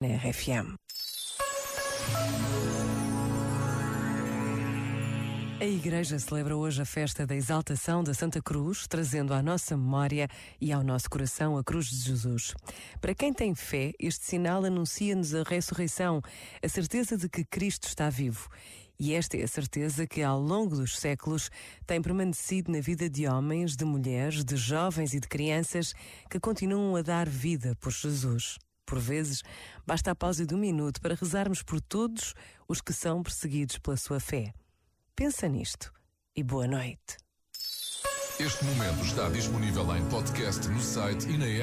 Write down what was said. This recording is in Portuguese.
na RFM. A Igreja celebra hoje a festa da exaltação da Santa Cruz, trazendo à nossa memória e ao nosso coração a cruz de Jesus. Para quem tem fé, este sinal anuncia-nos a ressurreição, a certeza de que Cristo está vivo. E esta é a certeza que, ao longo dos séculos, tem permanecido na vida de homens, de mulheres, de jovens e de crianças que continuam a dar vida por Jesus. Por vezes, basta a pausa de um minuto para rezarmos por todos os que são perseguidos pela sua fé. Pensa nisto e boa noite. Este momento está disponível em podcast no site e na app.